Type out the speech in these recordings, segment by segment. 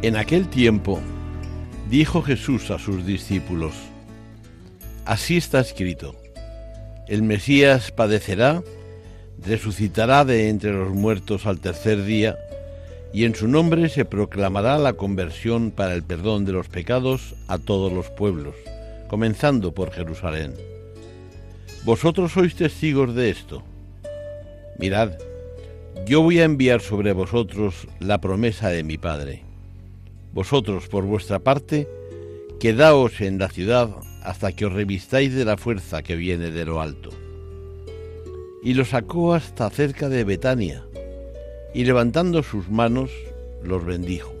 En aquel tiempo dijo Jesús a sus discípulos, Así está escrito, el Mesías padecerá, resucitará de entre los muertos al tercer día, y en su nombre se proclamará la conversión para el perdón de los pecados a todos los pueblos, comenzando por Jerusalén. Vosotros sois testigos de esto. Mirad, yo voy a enviar sobre vosotros la promesa de mi Padre. Vosotros, por vuestra parte, quedaos en la ciudad hasta que os revistáis de la fuerza que viene de lo alto. Y lo sacó hasta cerca de Betania, y levantando sus manos, los bendijo.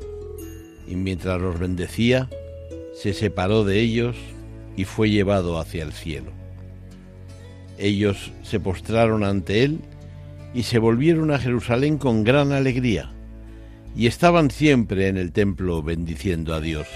Y mientras los bendecía, se separó de ellos y fue llevado hacia el cielo. Ellos se postraron ante él y se volvieron a Jerusalén con gran alegría y estaban siempre en el templo bendiciendo a Dios.